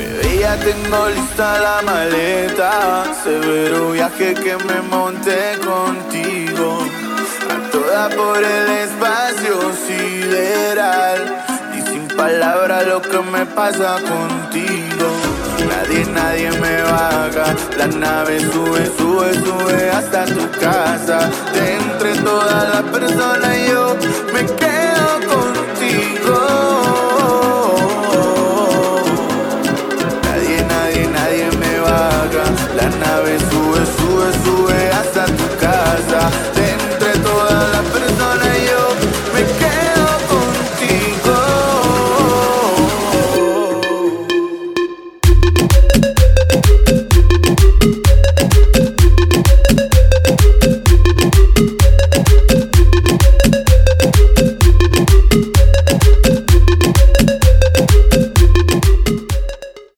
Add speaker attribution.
Speaker 1: Bebé, ya tengo lista la maleta. Severo viaje que me monté contigo. A toda por el espacio sideral. Y sin palabras lo que me pasa contigo. Nadie, nadie me baja. La nave sube, sube, sube hasta tu casa. De entre todas las personas yo. sue sue sue a